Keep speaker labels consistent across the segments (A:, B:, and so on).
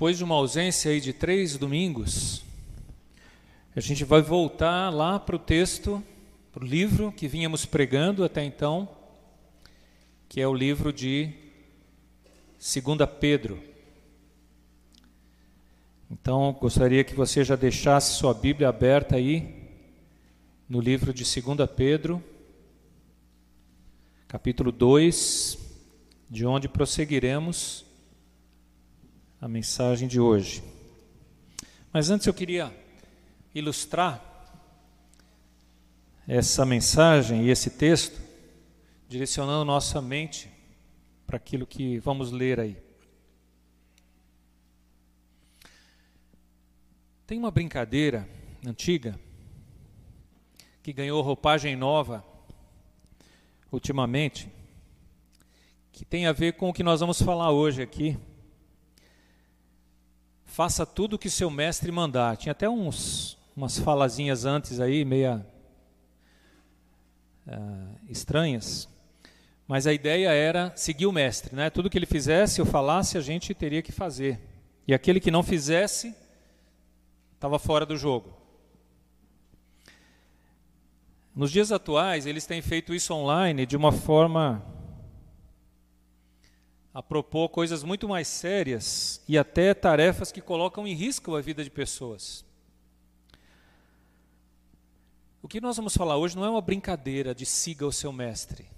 A: depois de uma ausência aí de três domingos, a gente vai voltar lá para o texto, para o livro que vínhamos pregando até então, que é o livro de 2 Pedro. Então, gostaria que você já deixasse sua Bíblia aberta aí no livro de 2 Pedro, capítulo 2, de onde prosseguiremos a mensagem de hoje. Mas antes eu queria ilustrar essa mensagem e esse texto, direcionando nossa mente para aquilo que vamos ler aí. Tem uma brincadeira antiga que ganhou roupagem nova ultimamente, que tem a ver com o que nós vamos falar hoje aqui. Faça tudo o que seu mestre mandar. Tinha até uns umas falazinhas antes aí, meia uh, estranhas. Mas a ideia era seguir o mestre, né? Tudo que ele fizesse ou falasse, a gente teria que fazer. E aquele que não fizesse, estava fora do jogo. Nos dias atuais, eles têm feito isso online de uma forma a propor coisas muito mais sérias e até tarefas que colocam em risco a vida de pessoas. O que nós vamos falar hoje não é uma brincadeira de siga o seu mestre,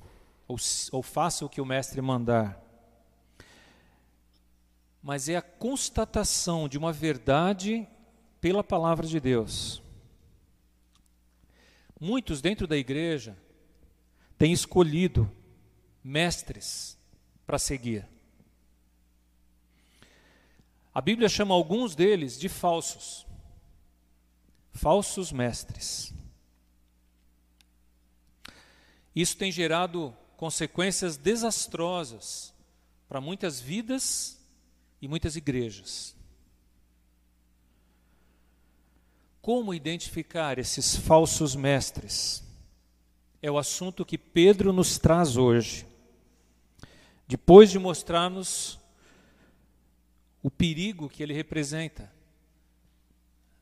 A: ou, ou faça o que o mestre mandar, mas é a constatação de uma verdade pela palavra de Deus. Muitos dentro da igreja têm escolhido mestres para seguir. A Bíblia chama alguns deles de falsos, falsos mestres. Isso tem gerado consequências desastrosas para muitas vidas e muitas igrejas. Como identificar esses falsos mestres? É o assunto que Pedro nos traz hoje. Depois de mostrarmos o perigo que ele representa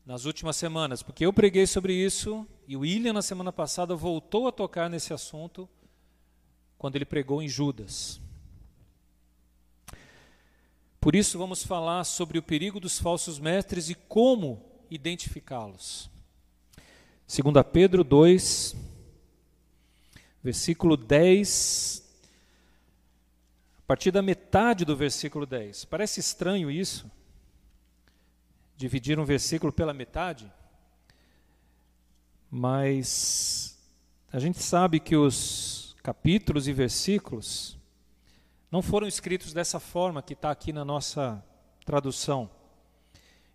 A: nas últimas semanas, porque eu preguei sobre isso e o William, na semana passada, voltou a tocar nesse assunto quando ele pregou em Judas. Por isso, vamos falar sobre o perigo dos falsos mestres e como identificá-los. 2 Pedro 2, versículo 10, a partir da metade do versículo 10. Parece estranho isso, dividir um versículo pela metade, mas a gente sabe que os capítulos e versículos não foram escritos dessa forma que está aqui na nossa tradução.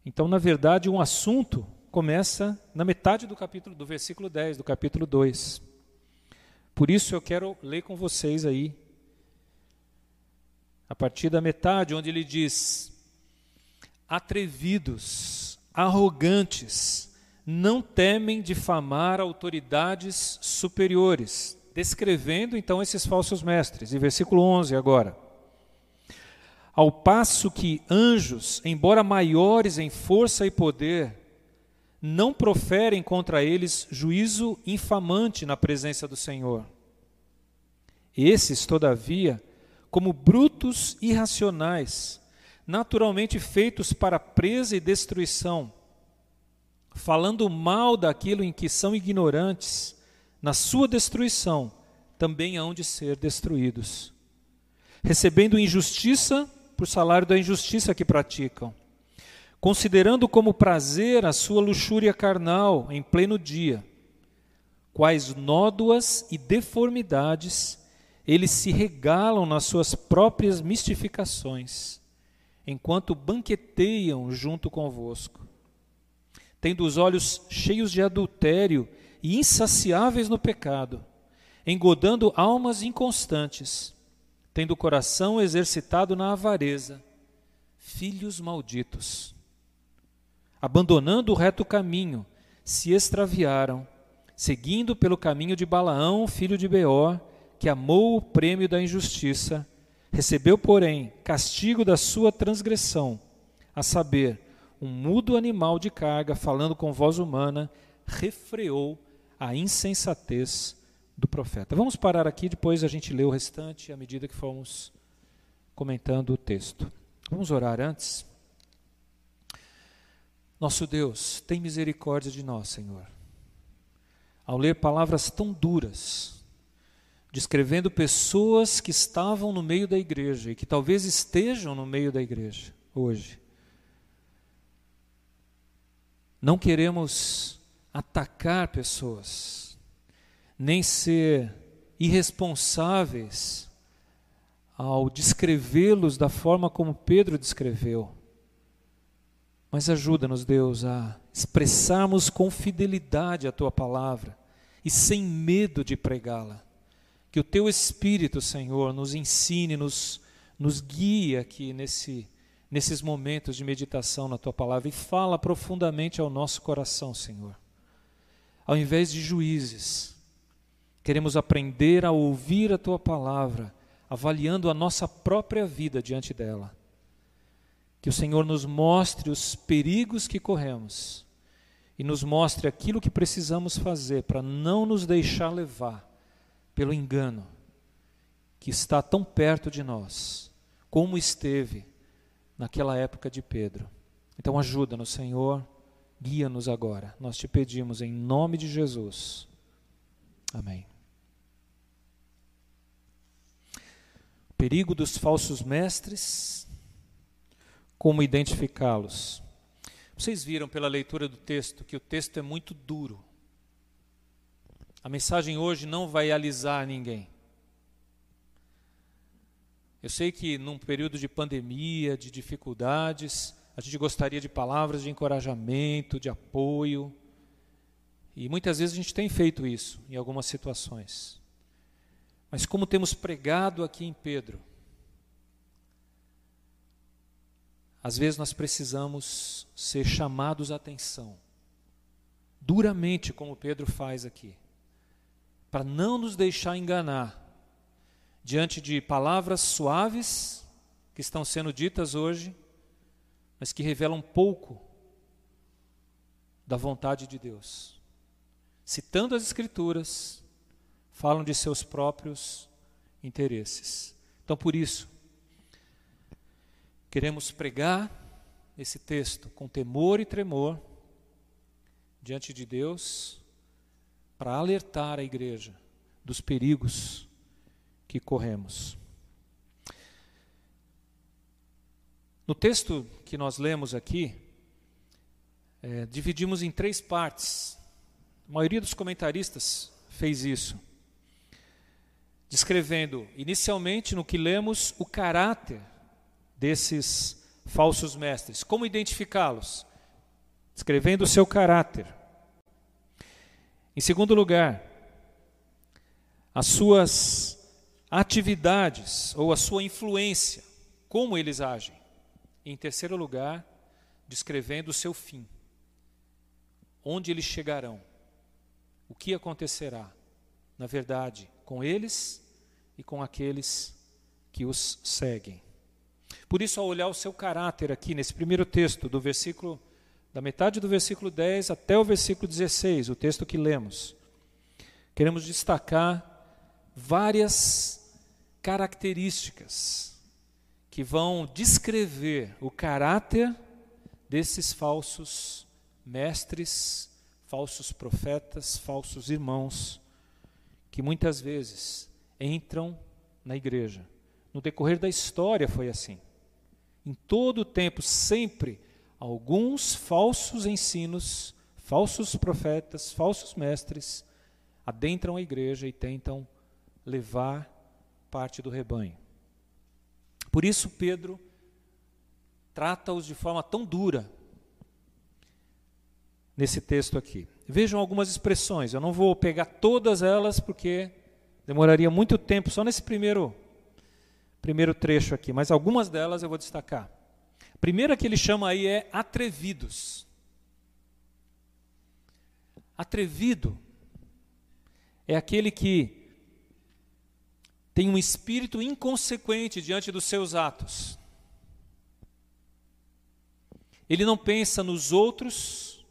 A: Então, na verdade, um assunto começa na metade do capítulo, do versículo 10, do capítulo 2. Por isso eu quero ler com vocês aí, a partir da metade, onde ele diz: Atrevidos, arrogantes, não temem difamar autoridades superiores, descrevendo então esses falsos mestres. E versículo 11 agora. Ao passo que anjos, embora maiores em força e poder, não proferem contra eles juízo infamante na presença do Senhor. Esses, todavia, como brutos irracionais, naturalmente feitos para presa e destruição, falando mal daquilo em que são ignorantes, na sua destruição também hão de ser destruídos. Recebendo injustiça por salário da injustiça que praticam, considerando como prazer a sua luxúria carnal em pleno dia, quais nódoas e deformidades eles se regalam nas suas próprias mistificações, enquanto banqueteiam junto convosco. Tendo os olhos cheios de adultério e insaciáveis no pecado, engodando almas inconstantes, tendo o coração exercitado na avareza, filhos malditos. Abandonando o reto caminho, se extraviaram, seguindo pelo caminho de Balaão, filho de Beor, que amou o prêmio da injustiça, recebeu, porém, castigo da sua transgressão, a saber, um mudo animal de carga, falando com voz humana, refreou a insensatez do profeta. Vamos parar aqui, depois a gente lê o restante à medida que formos comentando o texto. Vamos orar antes? Nosso Deus, tem misericórdia de nós, Senhor. Ao ler palavras tão duras, descrevendo pessoas que estavam no meio da igreja e que talvez estejam no meio da igreja hoje, não queremos atacar pessoas, nem ser irresponsáveis ao descrevê-los da forma como Pedro descreveu. Mas ajuda-nos, Deus, a expressarmos com fidelidade a tua palavra e sem medo de pregá-la. Que o teu Espírito, Senhor, nos ensine, nos, nos guie aqui nesse, nesses momentos de meditação na tua palavra e fala profundamente ao nosso coração, Senhor. Ao invés de juízes, queremos aprender a ouvir a tua palavra, avaliando a nossa própria vida diante dela. Que o Senhor nos mostre os perigos que corremos e nos mostre aquilo que precisamos fazer para não nos deixar levar pelo engano que está tão perto de nós, como esteve naquela época de Pedro. Então ajuda-nos, Senhor, guia-nos agora. Nós te pedimos em nome de Jesus. Amém. Perigo dos falsos mestres, como identificá-los? Vocês viram pela leitura do texto que o texto é muito duro. A mensagem hoje não vai alisar ninguém. Eu sei que num período de pandemia, de dificuldades, a gente gostaria de palavras de encorajamento, de apoio. E muitas vezes a gente tem feito isso em algumas situações. Mas como temos pregado aqui em Pedro, às vezes nós precisamos ser chamados à atenção, duramente, como Pedro faz aqui, para não nos deixar enganar diante de palavras suaves que estão sendo ditas hoje, mas que revelam pouco da vontade de Deus. Citando as Escrituras, falam de seus próprios interesses. Então, por isso, queremos pregar esse texto com temor e tremor diante de Deus, para alertar a igreja dos perigos que corremos. No texto que nós lemos aqui, é, dividimos em três partes. A maioria dos comentaristas fez isso, descrevendo inicialmente no que lemos o caráter desses falsos mestres, como identificá-los, descrevendo o seu caráter. Em segundo lugar, as suas atividades ou a sua influência, como eles agem. Em terceiro lugar, descrevendo o seu fim. Onde eles chegarão? O que acontecerá, na verdade, com eles e com aqueles que os seguem. Por isso, ao olhar o seu caráter aqui nesse primeiro texto, do versículo da metade do versículo 10 até o versículo 16, o texto que lemos, queremos destacar várias características que vão descrever o caráter desses falsos mestres, falsos profetas, falsos irmãos, que muitas vezes entram na igreja. No decorrer da história foi assim. Em todo o tempo, sempre, alguns falsos ensinos, falsos profetas, falsos mestres adentram a igreja e tentam levar parte do rebanho. Por isso, Pedro trata-os de forma tão dura nesse texto aqui. Vejam algumas expressões, eu não vou pegar todas elas porque demoraria muito tempo só nesse primeiro, primeiro trecho aqui, mas algumas delas eu vou destacar. Primeira que ele chama aí é atrevidos. Atrevido é aquele que tem um espírito inconsequente diante dos seus atos. Ele não pensa nos outros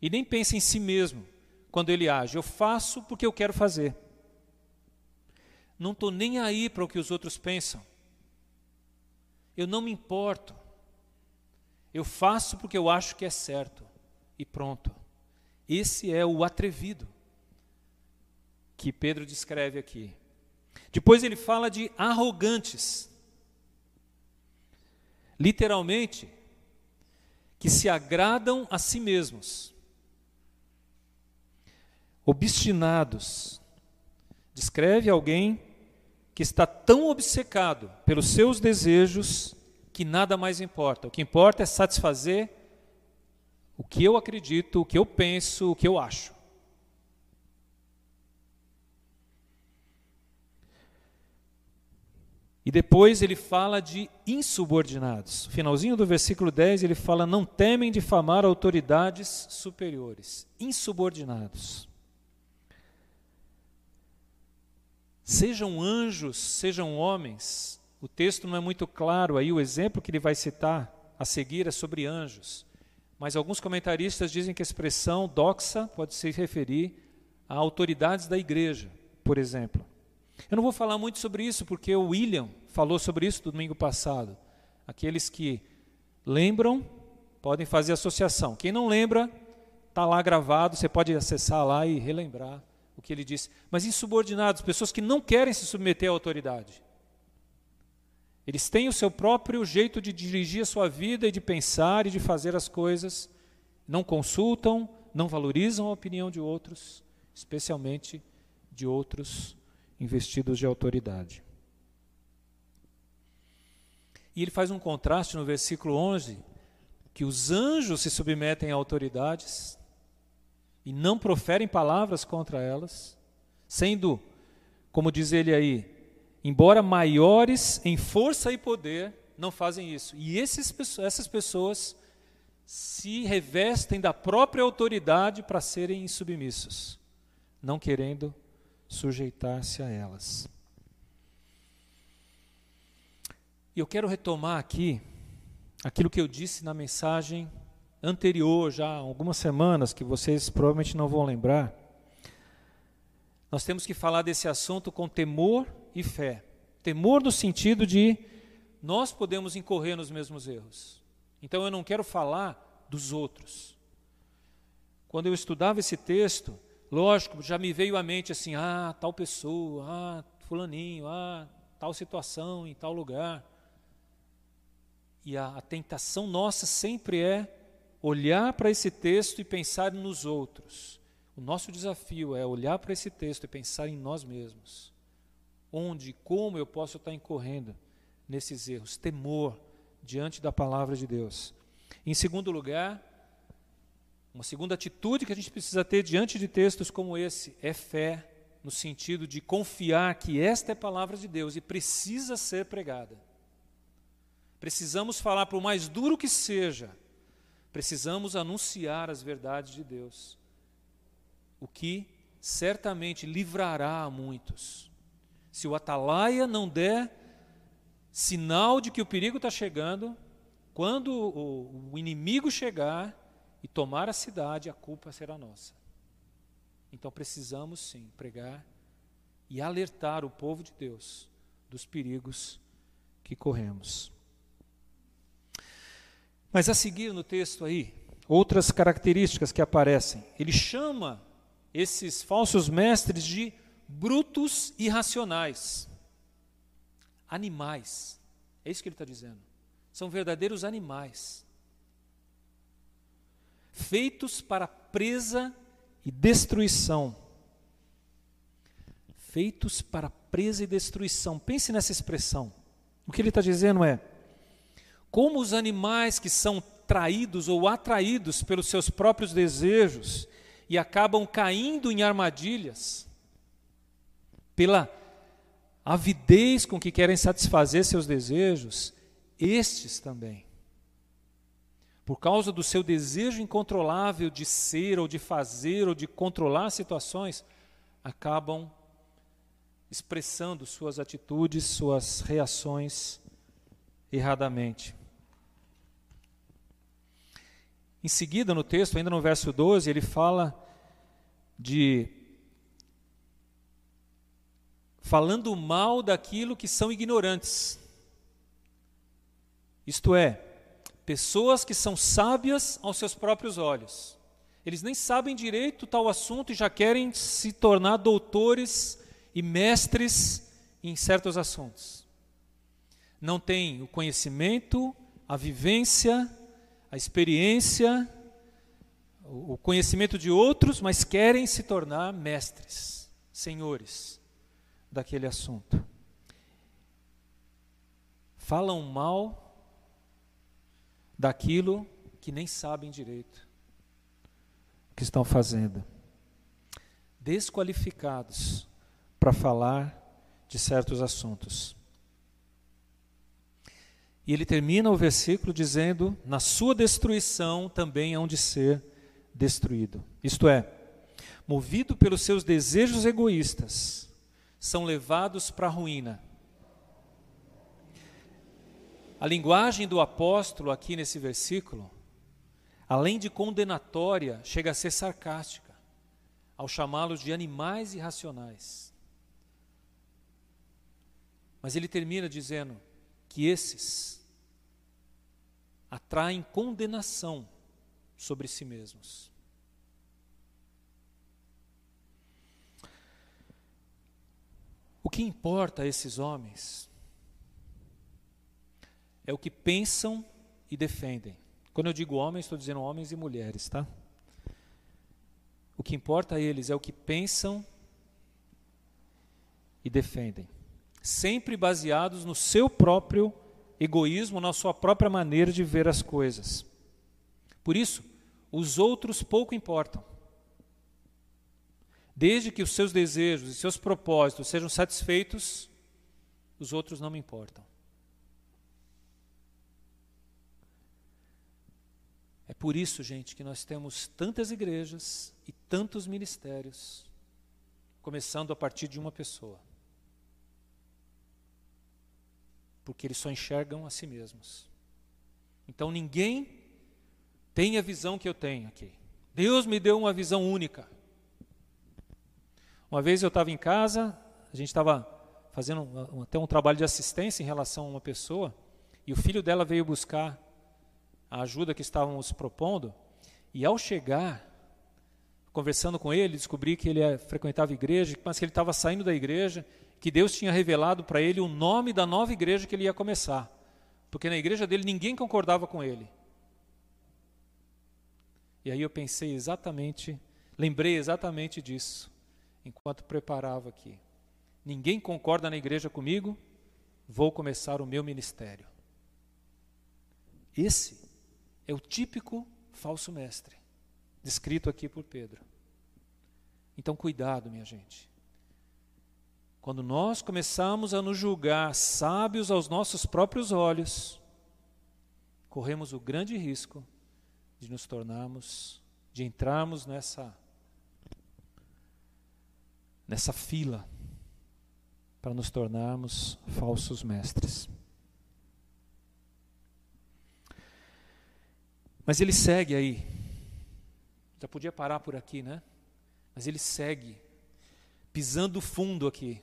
A: e nem pensa em si mesmo quando ele age. Eu faço porque eu quero fazer. Não estou nem aí para o que os outros pensam. Eu não me importo. Eu faço porque eu acho que é certo. E pronto. Esse é o atrevido que Pedro descreve aqui. Depois ele fala de arrogantes. Literalmente, que se agradam a si mesmos. Obstinados. Descreve alguém que está tão obcecado pelos seus desejos que nada mais importa. O que importa é satisfazer o que eu acredito, o que eu penso, o que eu acho. E depois ele fala de insubordinados. Finalzinho do versículo 10 ele fala: Não temem difamar autoridades superiores. Insubordinados. Sejam anjos, sejam homens. O texto não é muito claro aí, o exemplo que ele vai citar a seguir é sobre anjos. Mas alguns comentaristas dizem que a expressão doxa pode se referir a autoridades da igreja, por exemplo. Eu não vou falar muito sobre isso, porque o William falou sobre isso domingo passado. Aqueles que lembram podem fazer associação. Quem não lembra, está lá gravado, você pode acessar lá e relembrar o que ele disse. Mas insubordinados, pessoas que não querem se submeter à autoridade. Eles têm o seu próprio jeito de dirigir a sua vida e de pensar e de fazer as coisas. Não consultam, não valorizam a opinião de outros, especialmente de outros investidos de autoridade. E ele faz um contraste no versículo 11, que os anjos se submetem a autoridades e não proferem palavras contra elas, sendo, como diz ele aí, embora maiores em força e poder, não fazem isso. E esses, essas pessoas se revestem da própria autoridade para serem submissos, não querendo sujeitar-se a elas. E eu quero retomar aqui aquilo que eu disse na mensagem anterior, já há algumas semanas, que vocês provavelmente não vão lembrar. Nós temos que falar desse assunto com temor e fé. Temor no sentido de nós podemos incorrer nos mesmos erros. Então eu não quero falar dos outros. Quando eu estudava esse texto, Lógico, já me veio à mente assim, ah, tal pessoa, ah, fulaninho, ah, tal situação em tal lugar. E a, a tentação nossa sempre é olhar para esse texto e pensar nos outros. O nosso desafio é olhar para esse texto e pensar em nós mesmos. Onde, como eu posso estar incorrendo nesses erros? Temor diante da palavra de Deus. Em segundo lugar, uma segunda atitude que a gente precisa ter diante de textos como esse é fé, no sentido de confiar que esta é a palavra de Deus e precisa ser pregada. Precisamos falar, por mais duro que seja, precisamos anunciar as verdades de Deus, o que certamente livrará a muitos. Se o atalaia não der sinal de que o perigo está chegando, quando o, o inimigo chegar, e tomar a cidade, a culpa será nossa. Então precisamos sim pregar e alertar o povo de Deus dos perigos que corremos. Mas a seguir no texto aí, outras características que aparecem. Ele chama esses falsos mestres de brutos irracionais, animais. É isso que ele está dizendo. São verdadeiros animais feitos para presa e destruição. Feitos para presa e destruição. Pense nessa expressão. O que ele está dizendo é: como os animais que são traídos ou atraídos pelos seus próprios desejos e acabam caindo em armadilhas, pela avidez com que querem satisfazer seus desejos, estes também por causa do seu desejo incontrolável de ser ou de fazer ou de controlar situações, acabam expressando suas atitudes, suas reações erradamente. Em seguida, no texto, ainda no verso 12, ele fala de. Falando mal daquilo que são ignorantes. Isto é, pessoas que são sábias aos seus próprios olhos. Eles nem sabem direito tal assunto e já querem se tornar doutores e mestres em certos assuntos. Não têm o conhecimento, a vivência, a experiência, o conhecimento de outros, mas querem se tornar mestres, senhores daquele assunto. Falam mal daquilo que nem sabem direito o que estão fazendo. Desqualificados para falar de certos assuntos. E ele termina o versículo dizendo: Na sua destruição também hão de ser destruído. Isto é, movido pelos seus desejos egoístas, são levados para a ruína. A linguagem do apóstolo aqui nesse versículo, além de condenatória, chega a ser sarcástica, ao chamá-los de animais irracionais. Mas ele termina dizendo que esses atraem condenação sobre si mesmos. O que importa a esses homens é o que pensam e defendem. Quando eu digo homens, estou dizendo homens e mulheres, tá? O que importa a eles é o que pensam e defendem, sempre baseados no seu próprio egoísmo, na sua própria maneira de ver as coisas. Por isso, os outros pouco importam. Desde que os seus desejos e seus propósitos sejam satisfeitos, os outros não me importam. É por isso, gente, que nós temos tantas igrejas e tantos ministérios, começando a partir de uma pessoa. Porque eles só enxergam a si mesmos. Então ninguém tem a visão que eu tenho aqui. Deus me deu uma visão única. Uma vez eu estava em casa, a gente estava fazendo até um trabalho de assistência em relação a uma pessoa, e o filho dela veio buscar a ajuda que estávamos propondo, e ao chegar, conversando com ele, descobri que ele é, frequentava igreja, mas que ele estava saindo da igreja, que Deus tinha revelado para ele o nome da nova igreja que ele ia começar. Porque na igreja dele ninguém concordava com ele. E aí eu pensei exatamente, lembrei exatamente disso, enquanto preparava aqui. Ninguém concorda na igreja comigo, vou começar o meu ministério. Esse é o típico falso mestre, descrito aqui por Pedro. Então, cuidado, minha gente. Quando nós começamos a nos julgar sábios aos nossos próprios olhos, corremos o grande risco de nos tornarmos, de entrarmos nessa nessa fila para nos tornarmos falsos mestres. Mas ele segue aí. Já podia parar por aqui, né? Mas ele segue, pisando fundo aqui,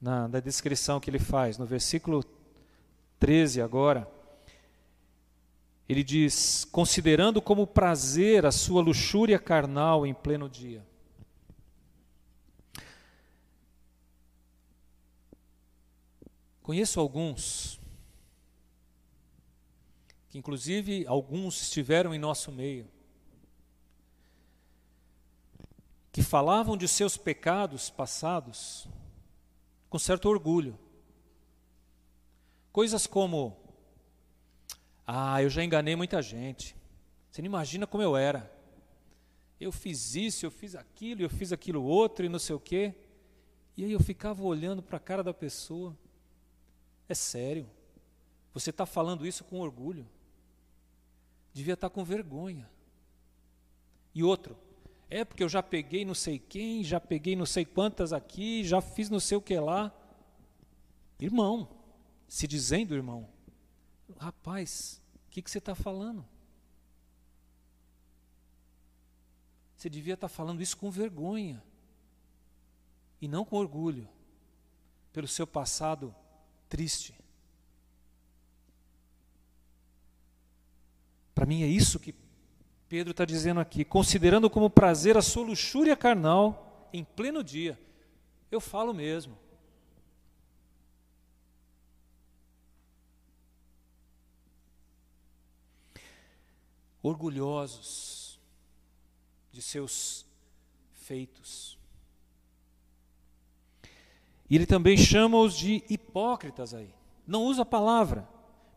A: na, na descrição que ele faz. No versículo 13 agora, ele diz: considerando como prazer a sua luxúria carnal em pleno dia. Conheço alguns que inclusive alguns estiveram em nosso meio, que falavam de seus pecados passados com certo orgulho. Coisas como: Ah, eu já enganei muita gente. Você não imagina como eu era. Eu fiz isso, eu fiz aquilo, eu fiz aquilo outro e não sei o quê. E aí eu ficava olhando para a cara da pessoa. É sério. Você está falando isso com orgulho devia estar com vergonha. E outro, é porque eu já peguei não sei quem, já peguei não sei quantas aqui, já fiz não sei o que lá. Irmão, se dizendo irmão, rapaz, o que, que você está falando? Você devia estar falando isso com vergonha e não com orgulho pelo seu passado triste. Para mim é isso que Pedro está dizendo aqui, considerando como prazer a sua luxúria carnal em pleno dia. Eu falo mesmo. Orgulhosos de seus feitos. E ele também chama-os de hipócritas aí. Não usa a palavra,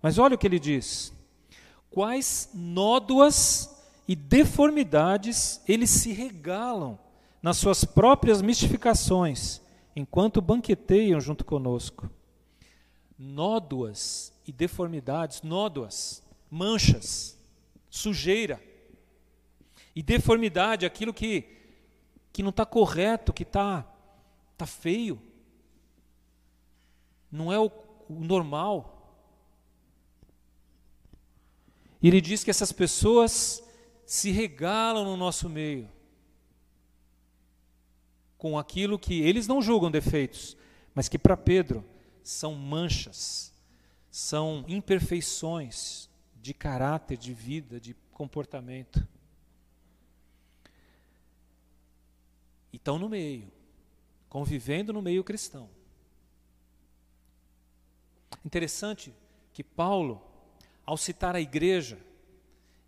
A: mas olha o que ele diz quais nódoas e deformidades eles se regalam nas suas próprias mistificações, enquanto banqueteiam junto conosco. Nódoas e deformidades, nódoas, manchas, sujeira. E deformidade, aquilo que, que não está correto, que está tá feio. Não é o, o normal. E ele diz que essas pessoas se regalam no nosso meio com aquilo que eles não julgam defeitos, mas que para Pedro são manchas, são imperfeições de caráter, de vida, de comportamento. E estão no meio, convivendo no meio cristão. Interessante que Paulo ao citar a igreja,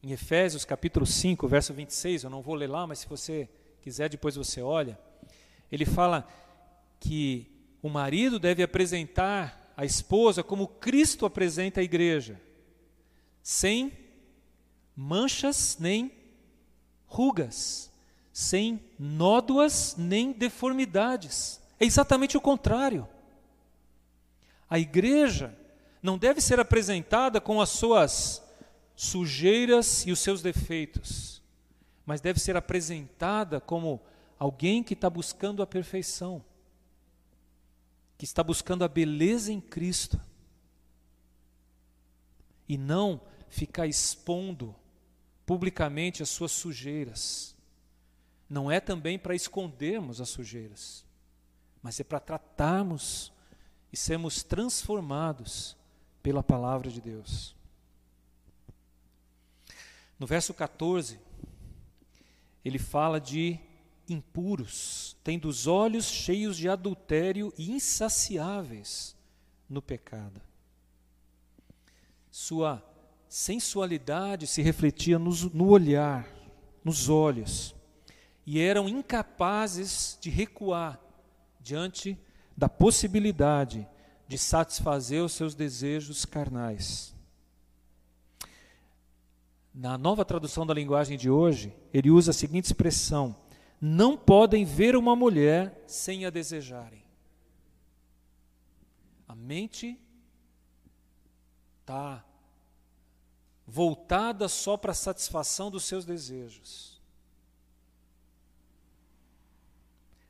A: em Efésios capítulo 5, verso 26, eu não vou ler lá, mas se você quiser depois você olha, ele fala que o marido deve apresentar a esposa como Cristo apresenta a igreja, sem manchas nem rugas, sem nódoas nem deformidades. É exatamente o contrário. A igreja não deve ser apresentada com as suas sujeiras e os seus defeitos, mas deve ser apresentada como alguém que está buscando a perfeição, que está buscando a beleza em Cristo, e não ficar expondo publicamente as suas sujeiras. Não é também para escondermos as sujeiras, mas é para tratarmos e sermos transformados pela palavra de Deus. No verso 14, ele fala de impuros, tendo os olhos cheios de adultério e insaciáveis no pecado. Sua sensualidade se refletia nos, no olhar, nos olhos, e eram incapazes de recuar diante da possibilidade de satisfazer os seus desejos carnais. Na nova tradução da linguagem de hoje, ele usa a seguinte expressão: não podem ver uma mulher sem a desejarem. A mente está voltada só para a satisfação dos seus desejos.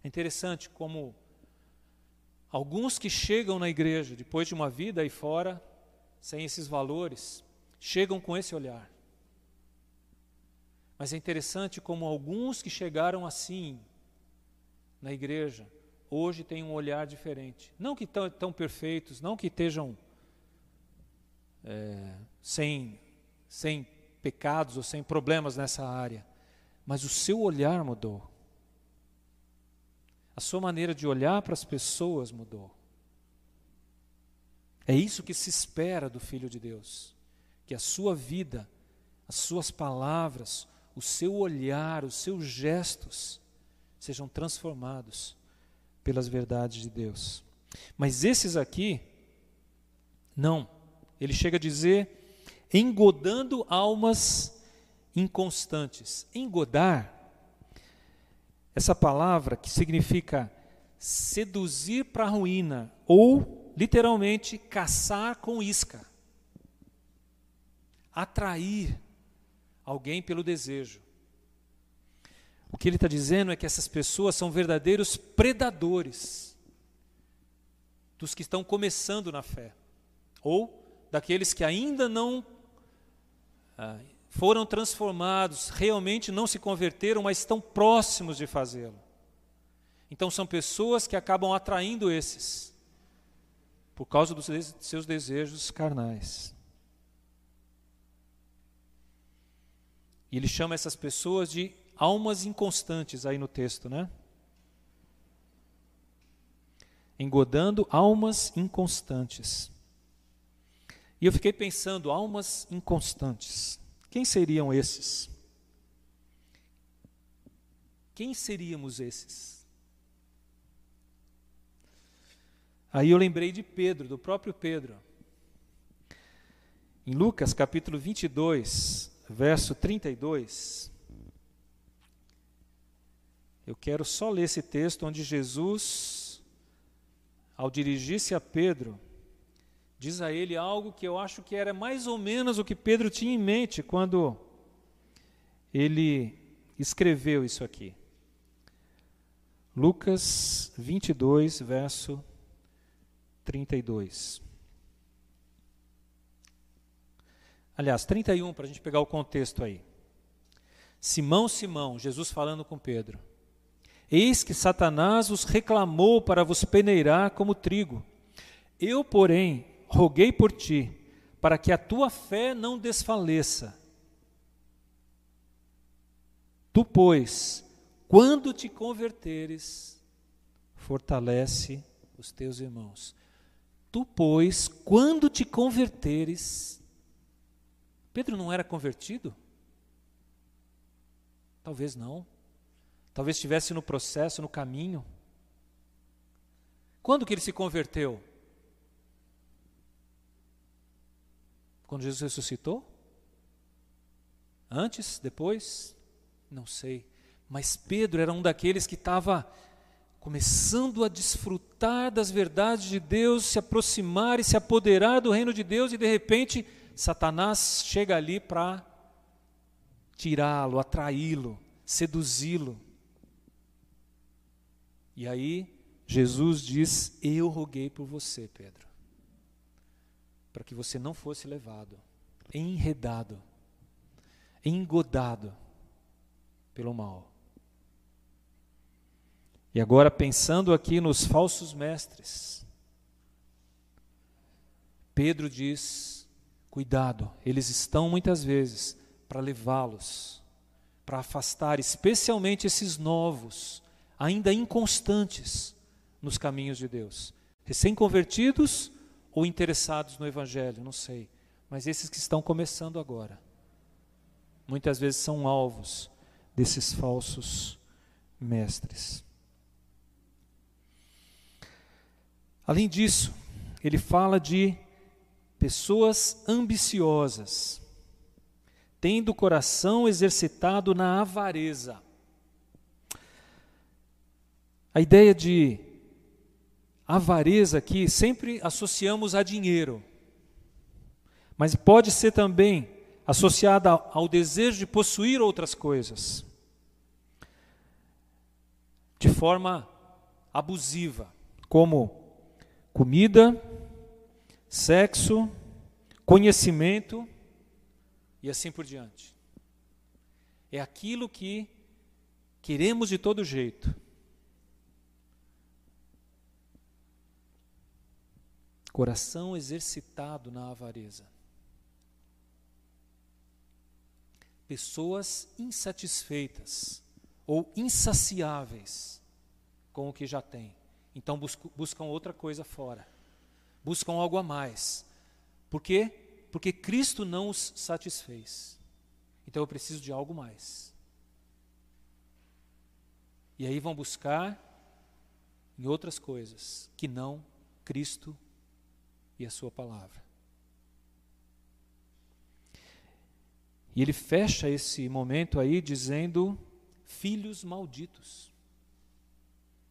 A: É interessante como Alguns que chegam na igreja depois de uma vida aí fora, sem esses valores, chegam com esse olhar. Mas é interessante como alguns que chegaram assim na igreja, hoje têm um olhar diferente. Não que estão tão perfeitos, não que estejam é, sem, sem pecados ou sem problemas nessa área, mas o seu olhar mudou. A sua maneira de olhar para as pessoas mudou. É isso que se espera do Filho de Deus. Que a sua vida, as suas palavras, o seu olhar, os seus gestos sejam transformados pelas verdades de Deus. Mas esses aqui, não. Ele chega a dizer: engodando almas inconstantes. Engodar essa palavra que significa seduzir para a ruína ou literalmente caçar com isca. Atrair alguém pelo desejo. O que ele está dizendo é que essas pessoas são verdadeiros predadores dos que estão começando na fé, ou daqueles que ainda não ah, foram transformados, realmente não se converteram, mas estão próximos de fazê-lo. Então são pessoas que acabam atraindo esses por causa dos seus desejos carnais. E ele chama essas pessoas de almas inconstantes aí no texto, né? Engodando almas inconstantes. E eu fiquei pensando, almas inconstantes. Quem seriam esses? Quem seríamos esses? Aí eu lembrei de Pedro, do próprio Pedro. Em Lucas capítulo 22, verso 32. Eu quero só ler esse texto onde Jesus, ao dirigir-se a Pedro, diz a ele algo que eu acho que era mais ou menos o que Pedro tinha em mente quando ele escreveu isso aqui. Lucas 22, verso 32. Aliás, 31, para a gente pegar o contexto aí. Simão, Simão, Jesus falando com Pedro. Eis que Satanás os reclamou para vos peneirar como trigo. Eu, porém, roguei por ti, para que a tua fé não desfaleça. Tu, pois, quando te converteres, fortalece os teus irmãos. Tu, pois, quando te converteres, Pedro não era convertido? Talvez não. Talvez estivesse no processo, no caminho. Quando que ele se converteu? Quando Jesus ressuscitou? Antes? Depois? Não sei. Mas Pedro era um daqueles que estava começando a desfrutar das verdades de Deus, se aproximar e se apoderar do reino de Deus, e de repente Satanás chega ali para tirá-lo, atraí-lo, seduzi-lo. E aí Jesus diz: Eu roguei por você, Pedro, para que você não fosse levado, enredado, engodado pelo mal. E agora, pensando aqui nos falsos mestres, Pedro diz: Cuidado, eles estão muitas vezes para levá-los, para afastar especialmente esses novos, ainda inconstantes nos caminhos de Deus, recém-convertidos ou interessados no Evangelho, não sei, mas esses que estão começando agora, muitas vezes são alvos desses falsos mestres. Além disso, ele fala de pessoas ambiciosas, tendo o coração exercitado na avareza. A ideia de avareza aqui sempre associamos a dinheiro, mas pode ser também associada ao desejo de possuir outras coisas, de forma abusiva, como comida, sexo, conhecimento e assim por diante. É aquilo que queremos de todo jeito. Coração exercitado na avareza. Pessoas insatisfeitas ou insaciáveis com o que já têm. Então buscam outra coisa fora buscam algo a mais. Por quê? Porque Cristo não os satisfez. Então eu preciso de algo mais. E aí vão buscar em outras coisas que não Cristo e a Sua palavra. E ele fecha esse momento aí dizendo: filhos malditos.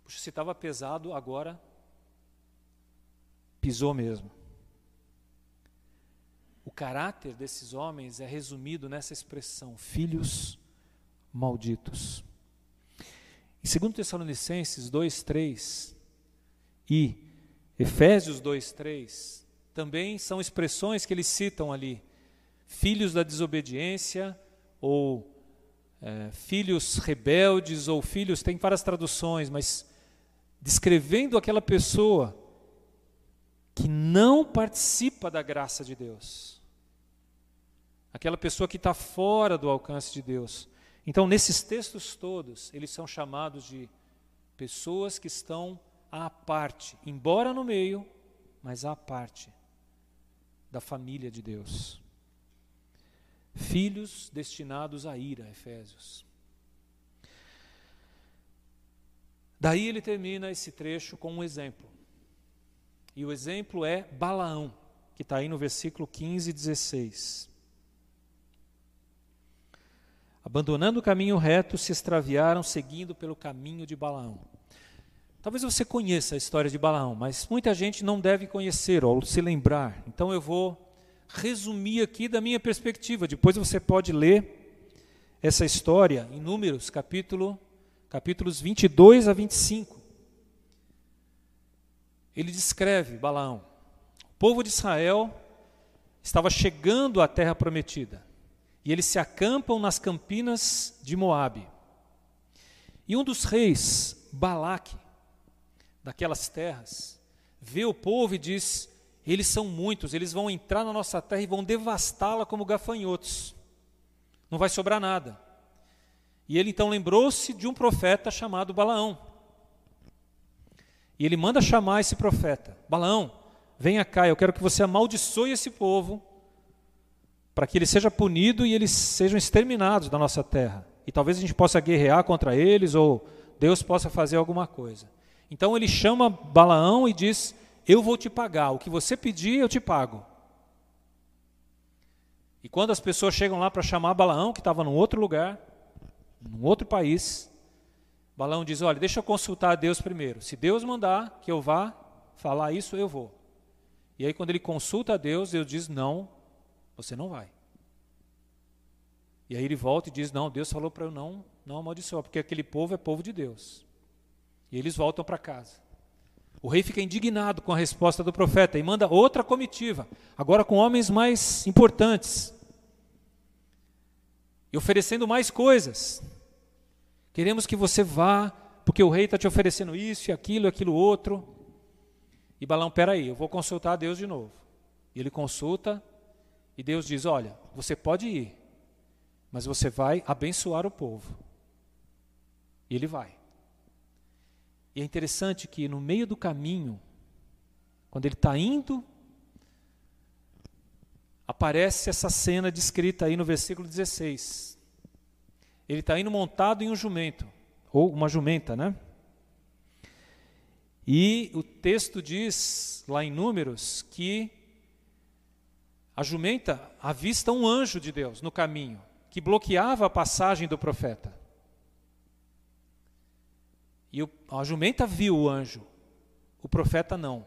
A: Puxa, se estava pesado, agora pisou mesmo. O caráter desses homens é resumido nessa expressão: filhos malditos. Em 2 Tessalonicenses 2:3 e Efésios 2:3 também são expressões que eles citam ali. filhos da desobediência, ou é, filhos rebeldes, ou filhos, tem várias traduções, mas descrevendo aquela pessoa que não participa da graça de Deus. Aquela pessoa que está fora do alcance de Deus. Então, nesses textos todos, eles são chamados de pessoas que estão à parte, embora no meio, mas à parte da família de Deus. Filhos destinados à ira, Efésios. Daí ele termina esse trecho com um exemplo. E o exemplo é Balaão, que está aí no versículo 15 e 16. Abandonando o caminho reto, se extraviaram, seguindo pelo caminho de Balaão. Talvez você conheça a história de Balaão, mas muita gente não deve conhecer ou se lembrar. Então eu vou resumir aqui da minha perspectiva. Depois você pode ler essa história em Números, capítulo, capítulos 22 a 25. Ele descreve Balaão. O povo de Israel estava chegando à terra prometida e eles se acampam nas campinas de Moabe. E um dos reis, Balaque, daquelas terras, vê o povo e diz: eles são muitos, eles vão entrar na nossa terra e vão devastá-la como gafanhotos. Não vai sobrar nada. E ele então lembrou-se de um profeta chamado Balaão. E ele manda chamar esse profeta: Balaão, venha cá, eu quero que você amaldiçoe esse povo, para que ele seja punido e eles sejam exterminados da nossa terra. E talvez a gente possa guerrear contra eles, ou Deus possa fazer alguma coisa. Então ele chama Balaão e diz: eu vou te pagar, o que você pedir eu te pago. E quando as pessoas chegam lá para chamar Balaão, que estava num outro lugar, num outro país, Balaão diz: Olha, deixa eu consultar a Deus primeiro. Se Deus mandar que eu vá falar isso, eu vou. E aí, quando ele consulta a Deus, Deus diz: Não, você não vai. E aí ele volta e diz: Não, Deus falou para eu não, não amaldiçoar, porque aquele povo é povo de Deus. E eles voltam para casa. O rei fica indignado com a resposta do profeta e manda outra comitiva, agora com homens mais importantes, e oferecendo mais coisas. Queremos que você vá, porque o rei está te oferecendo isso e aquilo e aquilo outro. E Balão, peraí, eu vou consultar a Deus de novo. E ele consulta, e Deus diz: Olha, você pode ir, mas você vai abençoar o povo. E ele vai. E é interessante que no meio do caminho, quando ele está indo, aparece essa cena descrita aí no versículo 16. Ele está indo montado em um jumento, ou uma jumenta, né? E o texto diz, lá em Números, que a jumenta avista um anjo de Deus no caminho, que bloqueava a passagem do profeta. E o, a jumenta viu o anjo, o profeta não.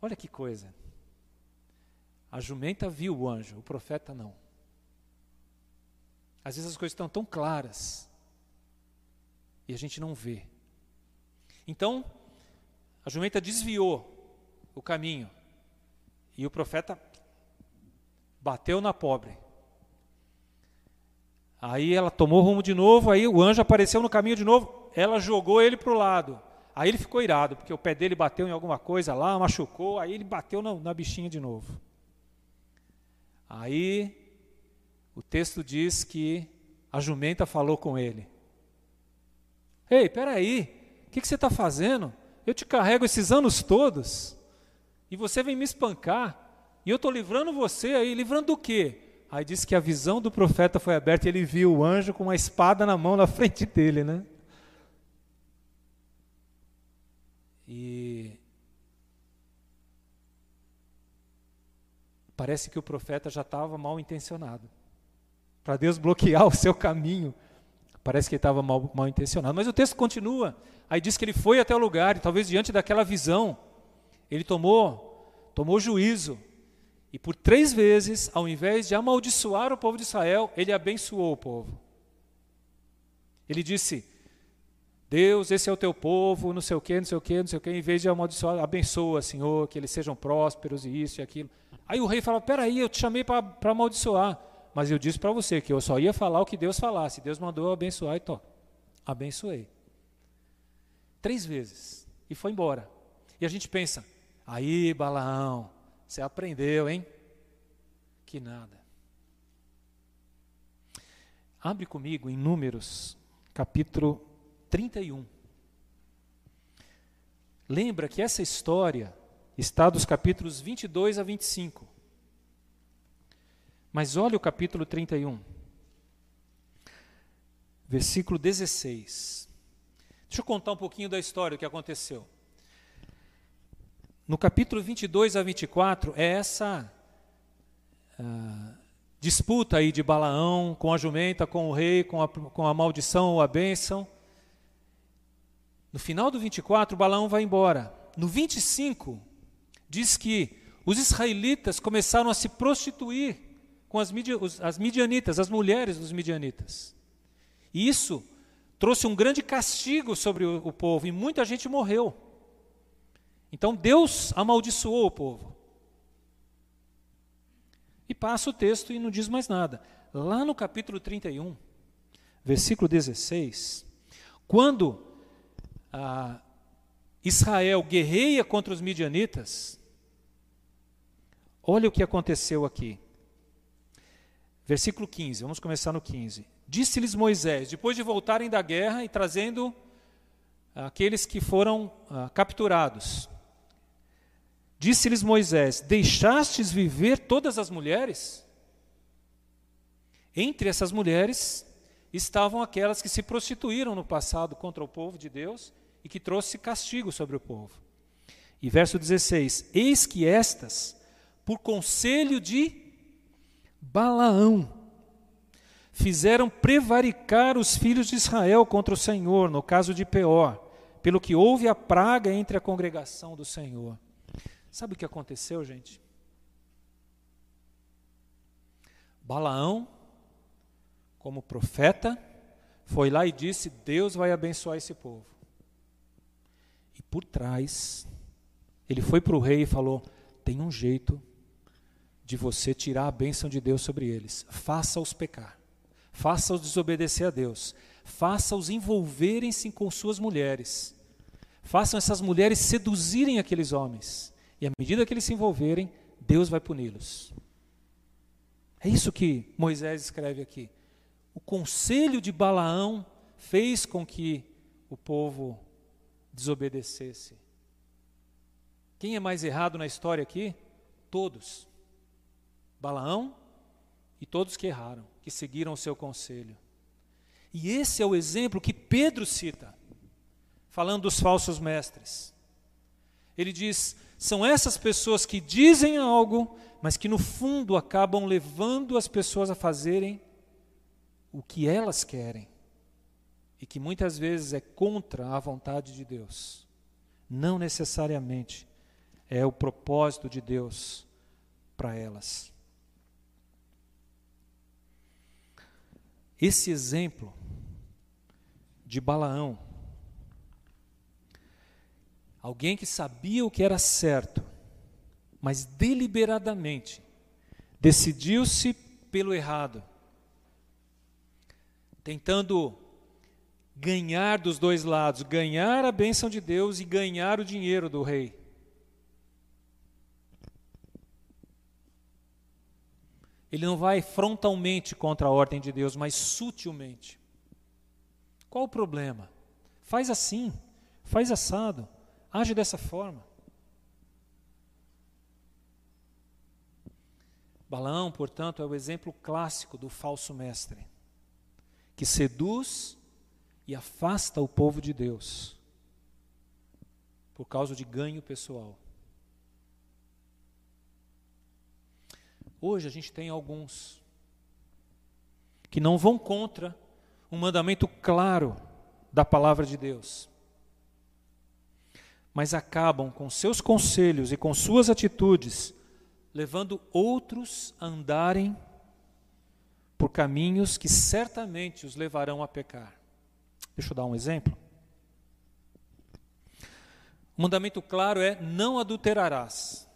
A: Olha que coisa. A jumenta viu o anjo, o profeta não. Às vezes as coisas estão tão claras e a gente não vê. Então, a jumenta desviou o caminho e o profeta bateu na pobre. Aí ela tomou rumo de novo, aí o anjo apareceu no caminho de novo, ela jogou ele para o lado. Aí ele ficou irado, porque o pé dele bateu em alguma coisa lá, machucou, aí ele bateu na, na bichinha de novo. Aí o texto diz que a jumenta falou com ele. Ei, peraí, o que, que você está fazendo? Eu te carrego esses anos todos e você vem me espancar. E eu estou livrando você aí, livrando do quê? Aí diz que a visão do profeta foi aberta e ele viu o anjo com uma espada na mão na frente dele, né? E parece que o profeta já estava mal intencionado. Para Deus bloquear o seu caminho, parece que ele estava mal, mal intencionado. Mas o texto continua. Aí diz que ele foi até o lugar e talvez diante daquela visão, ele tomou, tomou juízo e por três vezes, ao invés de amaldiçoar o povo de Israel, ele abençoou o povo. Ele disse: Deus, esse é o teu povo, não sei o quê, não sei o quê, não sei o quê, em vez de amaldiçoar, abençoa, Senhor, que eles sejam prósperos e isso e aquilo. Aí o rei fala: Peraí, eu te chamei para amaldiçoar. Mas eu disse para você que eu só ia falar o que Deus falasse. Deus mandou eu abençoar e tô. Abençoei. Três vezes. E foi embora. E a gente pensa: Aí, Balaão, você aprendeu, hein? Que nada. Abre comigo em Números, capítulo 31. Lembra que essa história está dos capítulos 22 a 25. Mas olha o capítulo 31, versículo 16. Deixa eu contar um pouquinho da história, o que aconteceu. No capítulo 22 a 24 é essa uh, disputa aí de Balaão com a jumenta, com o rei, com a, com a maldição ou a bênção. No final do 24, Balaão vai embora. No 25, diz que os israelitas começaram a se prostituir com as, as midianitas, as mulheres dos midianitas. E isso trouxe um grande castigo sobre o, o povo e muita gente morreu. Então Deus amaldiçoou o povo. E passa o texto e não diz mais nada. Lá no capítulo 31, versículo 16, quando ah, Israel guerreia contra os midianitas, olha o que aconteceu aqui. Versículo 15, vamos começar no 15. Disse-lhes Moisés, depois de voltarem da guerra e trazendo aqueles que foram ah, capturados, disse-lhes Moisés: Deixastes viver todas as mulheres? Entre essas mulheres estavam aquelas que se prostituíram no passado contra o povo de Deus e que trouxe castigo sobre o povo. E verso 16: Eis que estas, por conselho de Balaão, fizeram prevaricar os filhos de Israel contra o Senhor, no caso de Peor, pelo que houve a praga entre a congregação do Senhor. Sabe o que aconteceu, gente? Balaão, como profeta, foi lá e disse: Deus vai abençoar esse povo. E por trás, ele foi para o rei e falou: tem um jeito de você tirar a bênção de Deus sobre eles. Faça-os pecar. Faça-os desobedecer a Deus. Faça-os envolverem-se com suas mulheres. Façam essas mulheres seduzirem aqueles homens. E à medida que eles se envolverem, Deus vai puni-los. É isso que Moisés escreve aqui. O conselho de Balaão fez com que o povo desobedecesse. Quem é mais errado na história aqui? Todos. Balaão e todos que erraram, que seguiram o seu conselho. E esse é o exemplo que Pedro cita, falando dos falsos mestres. Ele diz: são essas pessoas que dizem algo, mas que no fundo acabam levando as pessoas a fazerem o que elas querem e que muitas vezes é contra a vontade de Deus. Não necessariamente é o propósito de Deus para elas. Esse exemplo de Balaão, alguém que sabia o que era certo, mas deliberadamente decidiu-se pelo errado, tentando ganhar dos dois lados, ganhar a bênção de Deus e ganhar o dinheiro do rei. Ele não vai frontalmente contra a ordem de Deus, mas sutilmente. Qual o problema? Faz assim, faz assado, age dessa forma. Balaão, portanto, é o exemplo clássico do falso mestre, que seduz e afasta o povo de Deus por causa de ganho pessoal. Hoje a gente tem alguns que não vão contra um mandamento claro da palavra de Deus, mas acabam com seus conselhos e com suas atitudes levando outros a andarem por caminhos que certamente os levarão a pecar. Deixa eu dar um exemplo. O mandamento claro é: não adulterarás.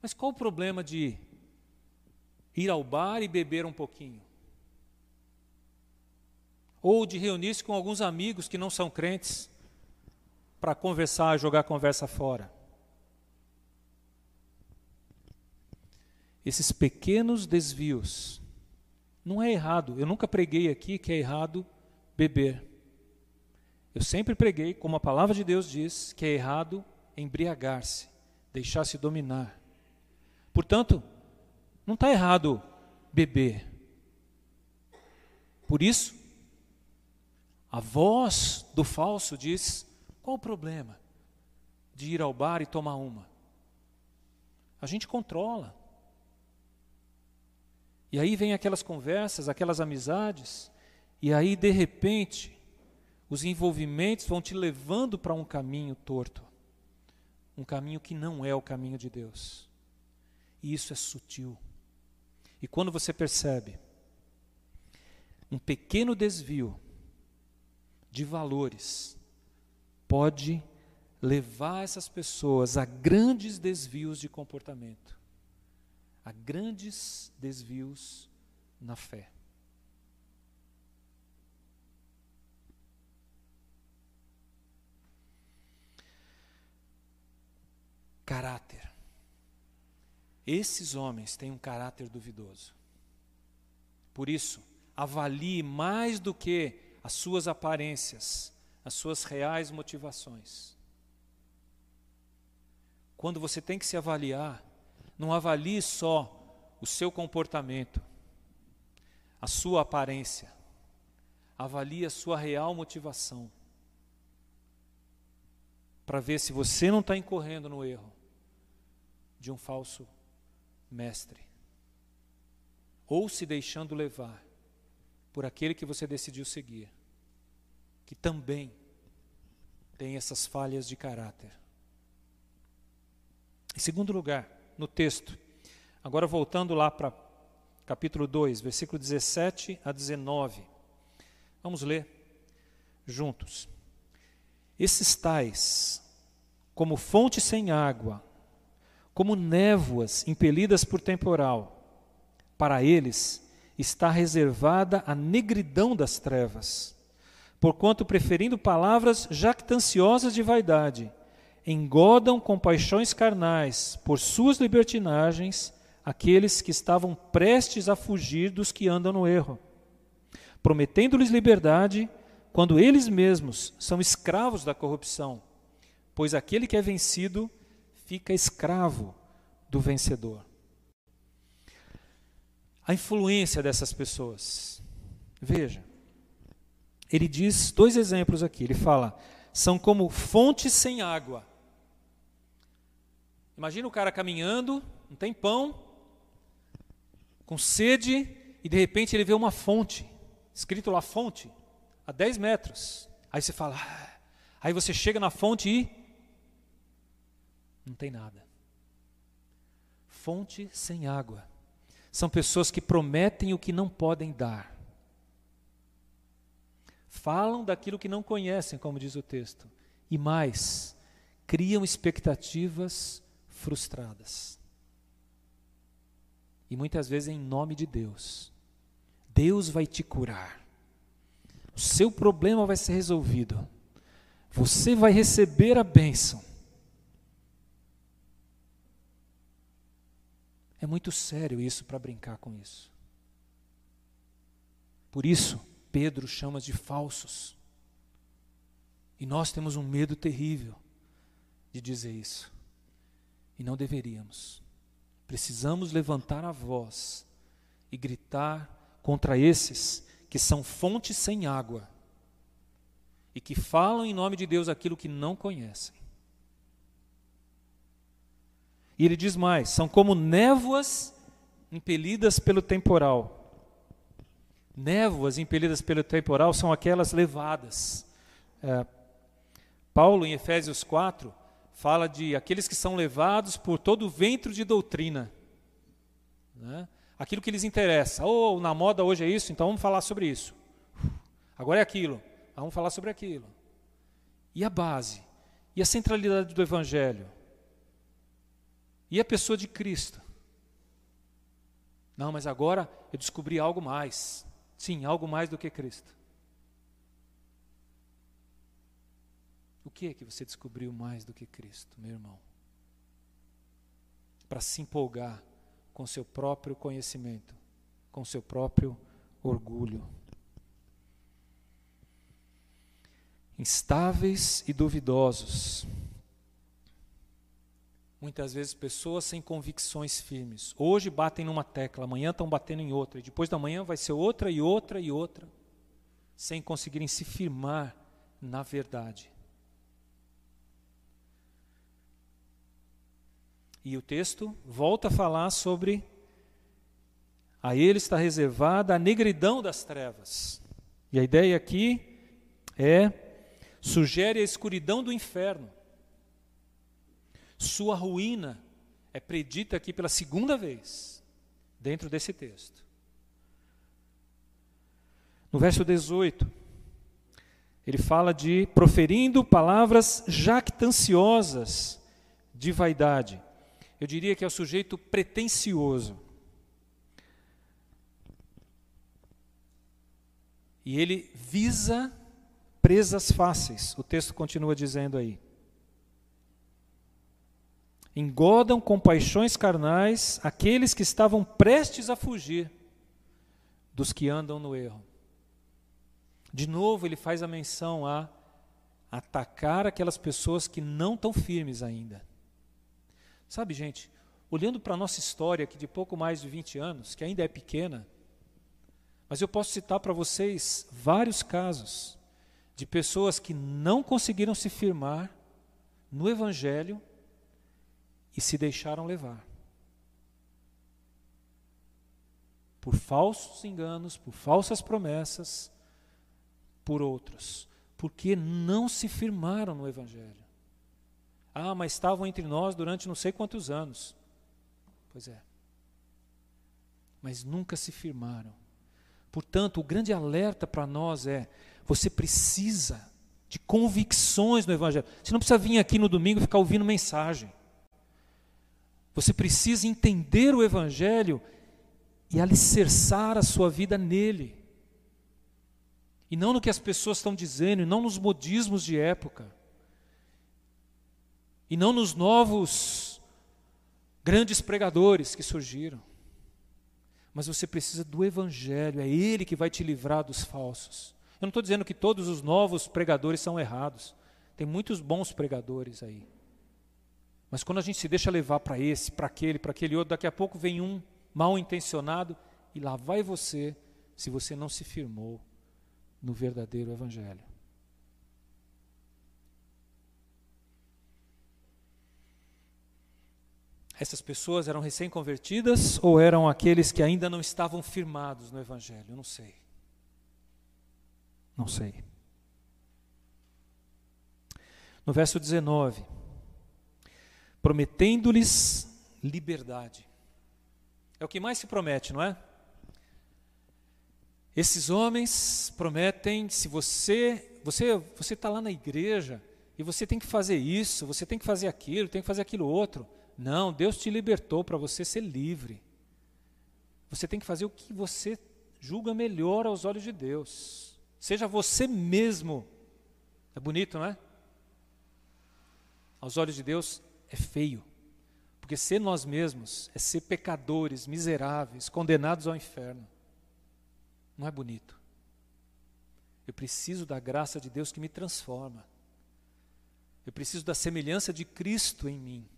A: Mas qual o problema de ir ao bar e beber um pouquinho? Ou de reunir-se com alguns amigos que não são crentes para conversar, jogar conversa fora? Esses pequenos desvios. Não é errado, eu nunca preguei aqui que é errado beber. Eu sempre preguei, como a palavra de Deus diz, que é errado embriagar-se, deixar-se dominar. Portanto, não está errado beber. Por isso, a voz do falso diz: qual o problema de ir ao bar e tomar uma? A gente controla. E aí vem aquelas conversas, aquelas amizades, e aí de repente os envolvimentos vão te levando para um caminho torto, um caminho que não é o caminho de Deus. E isso é sutil. E quando você percebe um pequeno desvio de valores, pode levar essas pessoas a grandes desvios de comportamento, a grandes desvios na fé. Caráter. Esses homens têm um caráter duvidoso. Por isso, avalie mais do que as suas aparências, as suas reais motivações. Quando você tem que se avaliar, não avalie só o seu comportamento, a sua aparência. Avalie a sua real motivação. Para ver se você não está incorrendo no erro de um falso mestre. Ou se deixando levar por aquele que você decidiu seguir, que também tem essas falhas de caráter. Em segundo lugar, no texto, agora voltando lá para capítulo 2, versículo 17 a 19. Vamos ler juntos. Esses tais, como fonte sem água, como névoas impelidas por temporal. Para eles está reservada a negridão das trevas, porquanto, preferindo palavras jactanciosas de vaidade, engodam com paixões carnais, por suas libertinagens, aqueles que estavam prestes a fugir dos que andam no erro, prometendo-lhes liberdade, quando eles mesmos são escravos da corrupção, pois aquele que é vencido fica escravo do vencedor. A influência dessas pessoas. Veja, ele diz dois exemplos aqui. Ele fala: são como fontes sem água. Imagina o cara caminhando, não tem pão, com sede, e de repente ele vê uma fonte, escrito lá fonte, a 10 metros. Aí você fala, ah. aí você chega na fonte e não tem nada. Fonte sem água. São pessoas que prometem o que não podem dar. Falam daquilo que não conhecem, como diz o texto. E mais, criam expectativas frustradas. E muitas vezes em nome de Deus. Deus vai te curar. O seu problema vai ser resolvido. Você vai receber a bênção. É muito sério isso para brincar com isso. Por isso, Pedro chama de falsos. E nós temos um medo terrível de dizer isso. E não deveríamos. Precisamos levantar a voz e gritar contra esses que são fontes sem água e que falam em nome de Deus aquilo que não conhecem. E ele diz mais: são como névoas impelidas pelo temporal. Névoas impelidas pelo temporal são aquelas levadas. É, Paulo, em Efésios 4, fala de aqueles que são levados por todo o ventre de doutrina. Né? Aquilo que lhes interessa. Ou oh, na moda hoje é isso, então vamos falar sobre isso. Agora é aquilo, vamos falar sobre aquilo. E a base? E a centralidade do Evangelho? E a pessoa de Cristo? Não, mas agora eu descobri algo mais. Sim, algo mais do que Cristo. O que é que você descobriu mais do que Cristo, meu irmão? Para se empolgar com seu próprio conhecimento, com seu próprio orgulho. Instáveis e duvidosos. Muitas vezes pessoas sem convicções firmes. Hoje batem numa tecla, amanhã estão batendo em outra, e depois da manhã vai ser outra e outra e outra, sem conseguirem se firmar na verdade. E o texto volta a falar sobre a ele está reservada a negridão das trevas. E a ideia aqui é sugere a escuridão do inferno. Sua ruína é predita aqui pela segunda vez, dentro desse texto. No verso 18, ele fala de proferindo palavras jactanciosas de vaidade. Eu diria que é o sujeito pretensioso. E ele visa presas fáceis. O texto continua dizendo aí engodam com paixões carnais aqueles que estavam prestes a fugir dos que andam no erro. De novo, ele faz a menção a atacar aquelas pessoas que não estão firmes ainda. Sabe, gente, olhando para a nossa história, que de pouco mais de 20 anos, que ainda é pequena, mas eu posso citar para vocês vários casos de pessoas que não conseguiram se firmar no Evangelho e se deixaram levar. Por falsos enganos, por falsas promessas, por outros, porque não se firmaram no Evangelho. Ah, mas estavam entre nós durante não sei quantos anos. Pois é. Mas nunca se firmaram. Portanto, o grande alerta para nós é: você precisa de convicções no Evangelho. Você não precisa vir aqui no domingo e ficar ouvindo mensagem. Você precisa entender o Evangelho e alicerçar a sua vida nele. E não no que as pessoas estão dizendo, e não nos modismos de época, e não nos novos grandes pregadores que surgiram. Mas você precisa do Evangelho, é Ele que vai te livrar dos falsos. Eu não estou dizendo que todos os novos pregadores são errados, tem muitos bons pregadores aí. Mas quando a gente se deixa levar para esse, para aquele, para aquele outro, daqui a pouco vem um mal intencionado e lá vai você, se você não se firmou no verdadeiro Evangelho. Essas pessoas eram recém-convertidas ou eram aqueles que ainda não estavam firmados no Evangelho? Eu não sei. Não sei. No verso 19 prometendo-lhes liberdade. É o que mais se promete, não é? Esses homens prometem, se você você você está lá na igreja e você tem que fazer isso, você tem que fazer aquilo, tem que fazer aquilo outro. Não, Deus te libertou para você ser livre. Você tem que fazer o que você julga melhor aos olhos de Deus. Seja você mesmo. É bonito, não é? Aos olhos de Deus, é feio. Porque ser nós mesmos é ser pecadores, miseráveis, condenados ao inferno. Não é bonito. Eu preciso da graça de Deus que me transforma. Eu preciso da semelhança de Cristo em mim.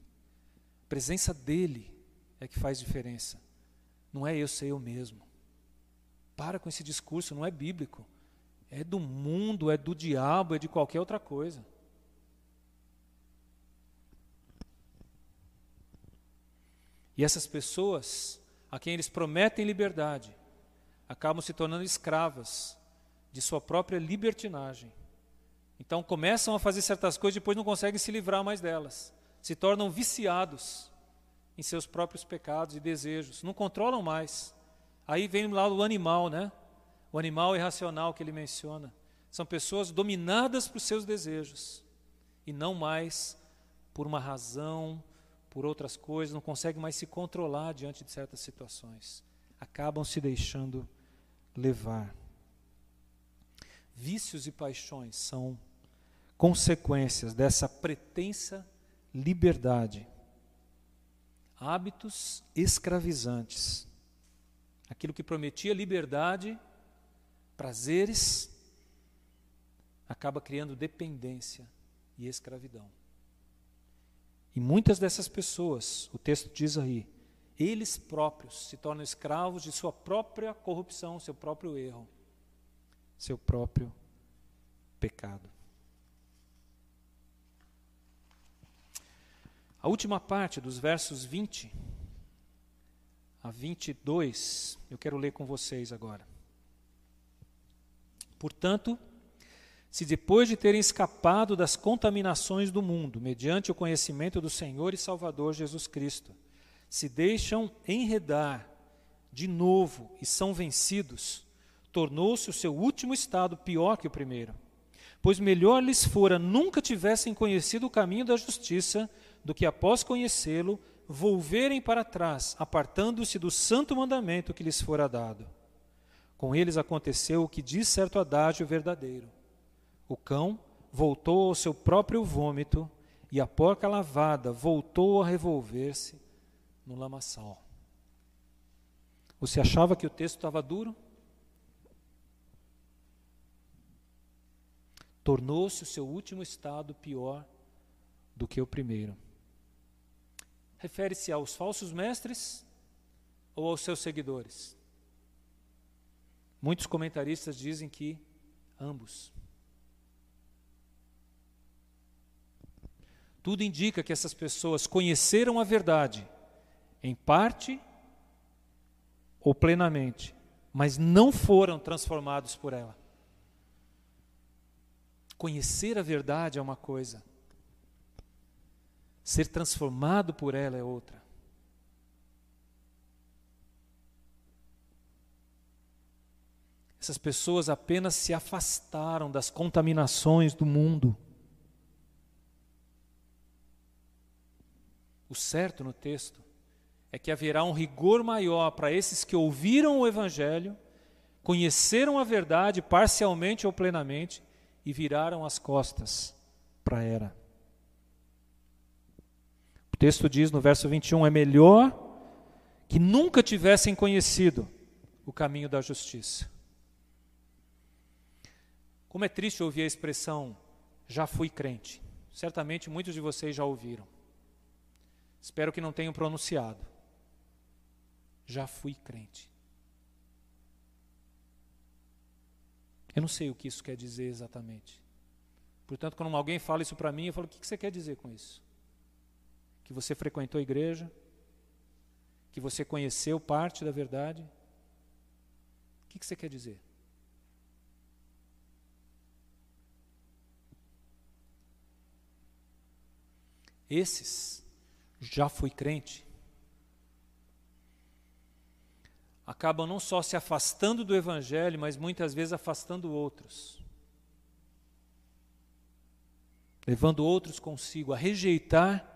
A: A presença dele é que faz diferença. Não é eu ser eu mesmo. Para com esse discurso, não é bíblico. É do mundo, é do diabo, é de qualquer outra coisa. E essas pessoas, a quem eles prometem liberdade, acabam se tornando escravas de sua própria libertinagem. Então começam a fazer certas coisas e depois não conseguem se livrar mais delas. Se tornam viciados em seus próprios pecados e desejos, não controlam mais. Aí vem lá o animal, né? O animal irracional que ele menciona. São pessoas dominadas por seus desejos e não mais por uma razão por outras coisas, não conseguem mais se controlar diante de certas situações. Acabam se deixando levar. Vícios e paixões são consequências dessa pretensa liberdade. Hábitos escravizantes. Aquilo que prometia liberdade, prazeres, acaba criando dependência e escravidão. E muitas dessas pessoas, o texto diz aí, eles próprios se tornam escravos de sua própria corrupção, seu próprio erro, seu próprio pecado. A última parte dos versos 20 a 22, eu quero ler com vocês agora. Portanto, se depois de terem escapado das contaminações do mundo, mediante o conhecimento do Senhor e Salvador Jesus Cristo, se deixam enredar de novo e são vencidos, tornou-se o seu último estado pior que o primeiro. Pois melhor lhes fora nunca tivessem conhecido o caminho da justiça, do que após conhecê-lo, volverem para trás, apartando-se do santo mandamento que lhes fora dado. Com eles aconteceu o que diz certo adágio verdadeiro o cão voltou ao seu próprio vômito e a porca lavada voltou a revolver-se no lamaçal. Você achava que o texto estava duro? Tornou-se o seu último estado pior do que o primeiro. Refere-se aos falsos mestres ou aos seus seguidores? Muitos comentaristas dizem que ambos. Tudo indica que essas pessoas conheceram a verdade, em parte ou plenamente, mas não foram transformados por ela. Conhecer a verdade é uma coisa, ser transformado por ela é outra. Essas pessoas apenas se afastaram das contaminações do mundo. O certo no texto é que haverá um rigor maior para esses que ouviram o Evangelho, conheceram a verdade parcialmente ou plenamente e viraram as costas para a era. O texto diz no verso 21: é melhor que nunca tivessem conhecido o caminho da justiça. Como é triste ouvir a expressão já fui crente. Certamente muitos de vocês já ouviram. Espero que não tenham pronunciado. Já fui crente. Eu não sei o que isso quer dizer exatamente. Portanto, quando alguém fala isso para mim, eu falo: o que você quer dizer com isso? Que você frequentou a igreja? Que você conheceu parte da verdade? O que você quer dizer? Esses já fui crente, acabam não só se afastando do Evangelho, mas muitas vezes afastando outros. Levando outros consigo a rejeitar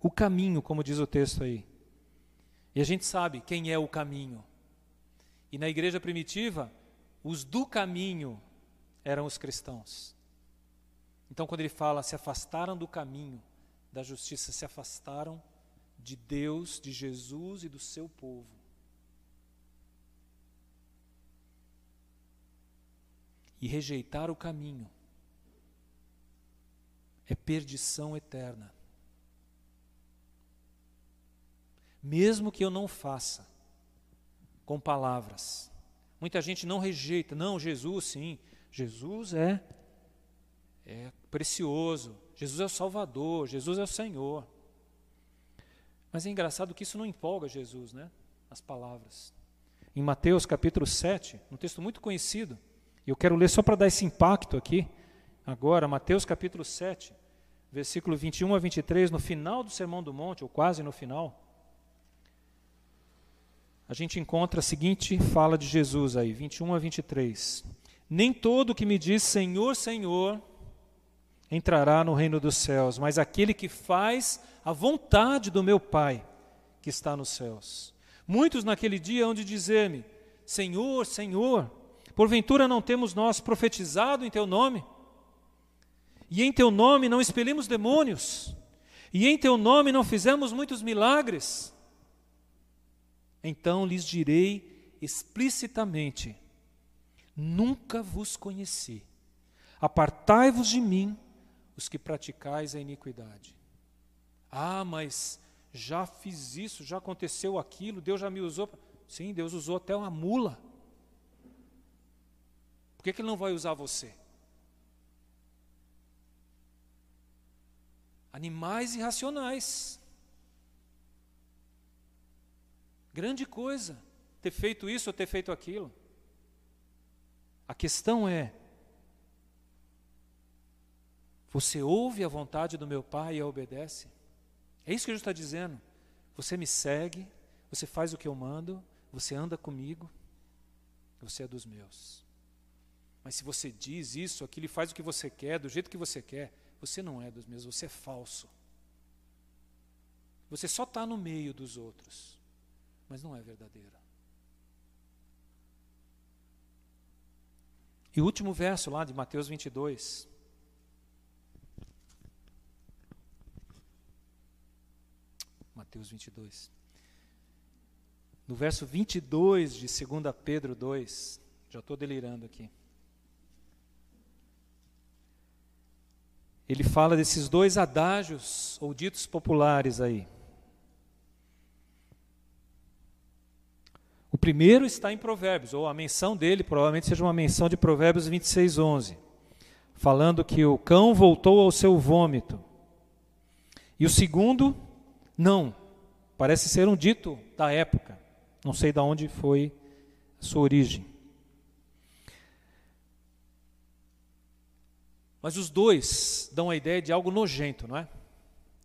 A: o caminho, como diz o texto aí. E a gente sabe quem é o caminho. E na igreja primitiva, os do caminho eram os cristãos. Então, quando ele fala se afastaram do caminho, da justiça se afastaram de Deus, de Jesus e do seu povo. E rejeitar o caminho é perdição eterna. Mesmo que eu não faça com palavras. Muita gente não rejeita, não, Jesus sim, Jesus é é precioso, Jesus é o Salvador, Jesus é o Senhor. Mas é engraçado que isso não empolga Jesus, né? As palavras. Em Mateus capítulo 7, um texto muito conhecido, e eu quero ler só para dar esse impacto aqui, agora, Mateus capítulo 7, versículo 21 a 23, no final do Sermão do Monte, ou quase no final, a gente encontra a seguinte fala de Jesus aí, 21 a 23. Nem todo que me diz Senhor, Senhor entrará no reino dos céus, mas aquele que faz a vontade do meu Pai que está nos céus. Muitos naquele dia hão de dizer-me: Senhor, Senhor, porventura não temos nós profetizado em teu nome? E em teu nome não expelimos demônios? E em teu nome não fizemos muitos milagres? Então lhes direi explicitamente: Nunca vos conheci. Apartai-vos de mim, os que praticais a iniquidade. Ah, mas já fiz isso, já aconteceu aquilo, Deus já me usou. Sim, Deus usou até uma mula. Por que, que Ele não vai usar você? Animais irracionais. Grande coisa ter feito isso ou ter feito aquilo. A questão é: você ouve a vontade do meu Pai e a obedece? É isso que Jesus está dizendo. Você me segue, você faz o que eu mando, você anda comigo, você é dos meus. Mas se você diz isso, aquilo faz o que você quer, do jeito que você quer, você não é dos meus, você é falso. Você só está no meio dos outros, mas não é verdadeiro. E o último verso lá de Mateus 22. Mateus 22. No verso 22 de 2 Pedro 2, já estou delirando aqui. Ele fala desses dois adágios ou ditos populares aí. O primeiro está em Provérbios, ou a menção dele provavelmente seja uma menção de Provérbios 26, 11, falando que o cão voltou ao seu vômito. E o segundo não, parece ser um dito da época, não sei de onde foi a sua origem. Mas os dois dão a ideia de algo nojento, não é?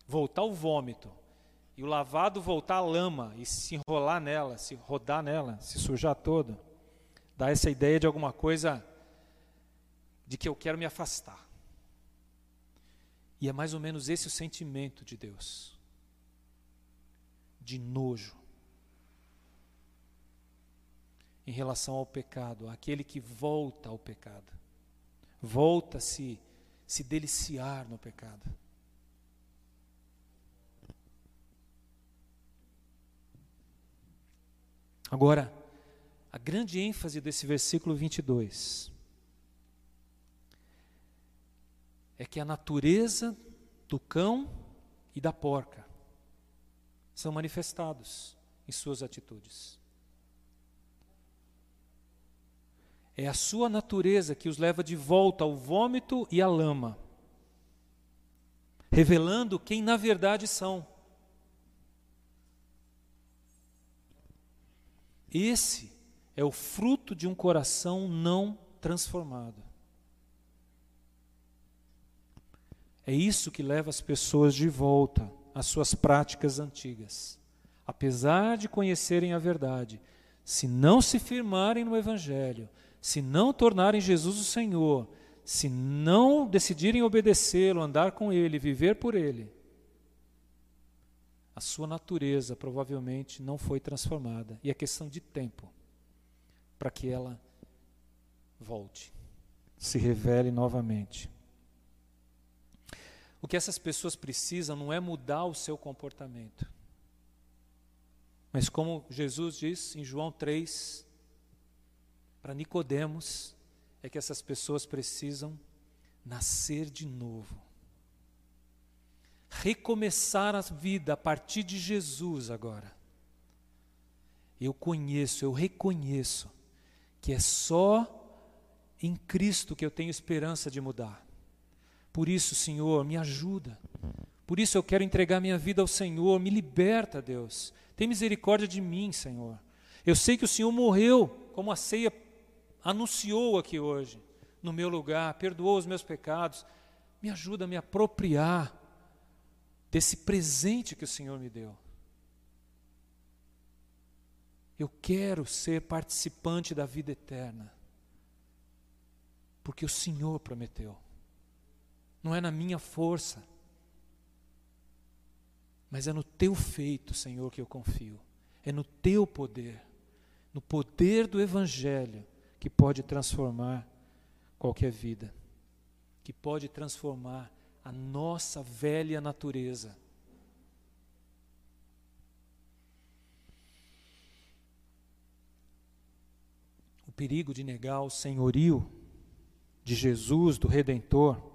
A: Voltar ao vômito e o lavado voltar à lama e se enrolar nela, se rodar nela, se sujar todo, dá essa ideia de alguma coisa de que eu quero me afastar. E é mais ou menos esse o sentimento de Deus de nojo em relação ao pecado, aquele que volta ao pecado, volta se, se deliciar no pecado. Agora, a grande ênfase desse versículo 22 é que a natureza do cão e da porca são manifestados em suas atitudes. É a sua natureza que os leva de volta ao vômito e à lama, revelando quem na verdade são. Esse é o fruto de um coração não transformado. É isso que leva as pessoas de volta as suas práticas antigas. Apesar de conhecerem a verdade, se não se firmarem no Evangelho, se não tornarem Jesus o Senhor, se não decidirem obedecê-lo, andar com Ele, viver por Ele, a sua natureza provavelmente não foi transformada. E é questão de tempo para que ela volte, se revele novamente. O que essas pessoas precisam não é mudar o seu comportamento. Mas como Jesus diz em João 3, para Nicodemos, é que essas pessoas precisam nascer de novo. Recomeçar a vida a partir de Jesus agora. Eu conheço, eu reconheço que é só em Cristo que eu tenho esperança de mudar. Por isso, Senhor, me ajuda. Por isso eu quero entregar minha vida ao Senhor. Me liberta, Deus. Tem misericórdia de mim, Senhor. Eu sei que o Senhor morreu, como a ceia anunciou aqui hoje, no meu lugar, perdoou os meus pecados. Me ajuda a me apropriar desse presente que o Senhor me deu. Eu quero ser participante da vida eterna, porque o Senhor prometeu não é na minha força, Mas é no teu feito, Senhor, que eu confio. É no teu poder, no poder do Evangelho, que pode transformar qualquer vida, que pode transformar a nossa velha natureza. O perigo de negar o senhorio de Jesus, do Redentor,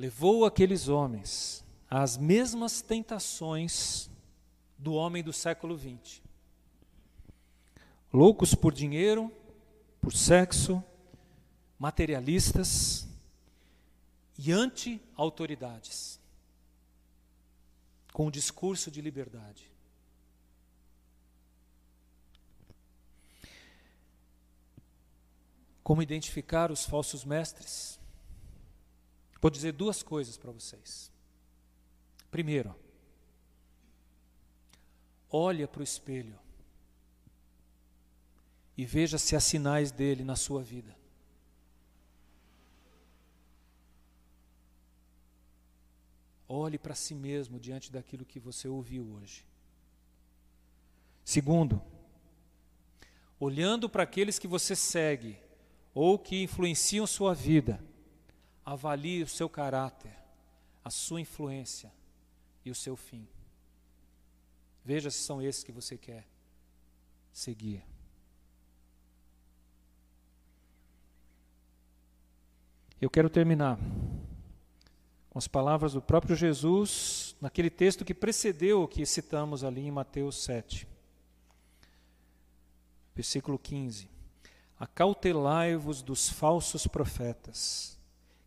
A: levou aqueles homens às mesmas tentações do homem do século XX. Loucos por dinheiro, por sexo, materialistas e anti-autoridades, com o discurso de liberdade. Como identificar os falsos mestres? Vou dizer duas coisas para vocês. Primeiro, olha para o espelho e veja se há sinais dele na sua vida. Olhe para si mesmo diante daquilo que você ouviu hoje. Segundo, olhando para aqueles que você segue ou que influenciam sua vida, avalie o seu caráter, a sua influência e o seu fim. Veja se são esses que você quer seguir. Eu quero terminar com as palavras do próprio Jesus, naquele texto que precedeu o que citamos ali em Mateus 7. Versículo 15. Acautelai-vos dos falsos profetas,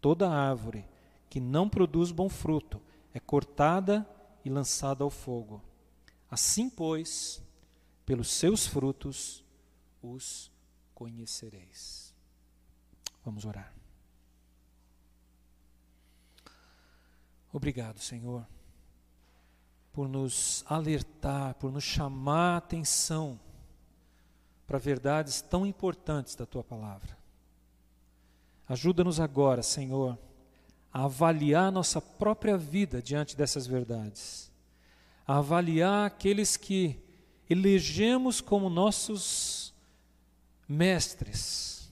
A: Toda árvore que não produz bom fruto é cortada e lançada ao fogo. Assim, pois, pelos seus frutos os conhecereis. Vamos orar. Obrigado, Senhor por nos alertar, por nos chamar a atenção para verdades tão importantes da tua palavra. Ajuda-nos agora, Senhor, a avaliar nossa própria vida diante dessas verdades, a avaliar aqueles que elegemos como nossos mestres.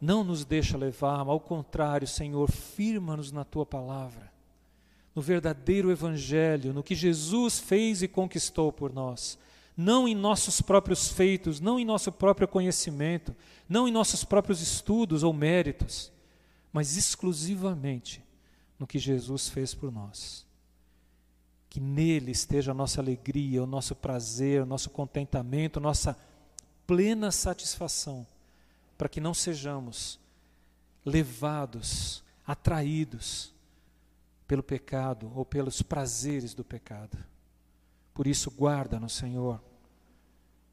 A: Não nos deixa levar, ao contrário, Senhor, firma-nos na tua palavra no verdadeiro Evangelho, no que Jesus fez e conquistou por nós. Não em nossos próprios feitos, não em nosso próprio conhecimento, não em nossos próprios estudos ou méritos, mas exclusivamente no que Jesus fez por nós. Que nele esteja a nossa alegria, o nosso prazer, o nosso contentamento, nossa plena satisfação, para que não sejamos levados, atraídos pelo pecado ou pelos prazeres do pecado. Por isso, guarda-nos, Senhor.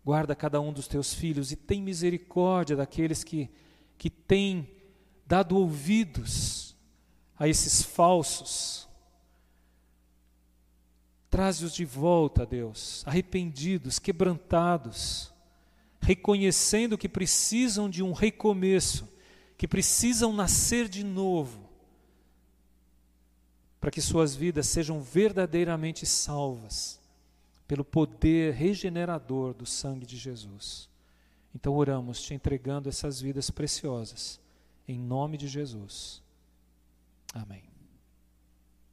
A: Guarda cada um dos teus filhos e tem misericórdia daqueles que, que têm dado ouvidos a esses falsos. Traze-os de volta, Deus, arrependidos, quebrantados, reconhecendo que precisam de um recomeço, que precisam nascer de novo para que suas vidas sejam verdadeiramente salvas pelo poder regenerador do sangue de Jesus. Então oramos te entregando essas vidas preciosas, em nome de Jesus. Amém.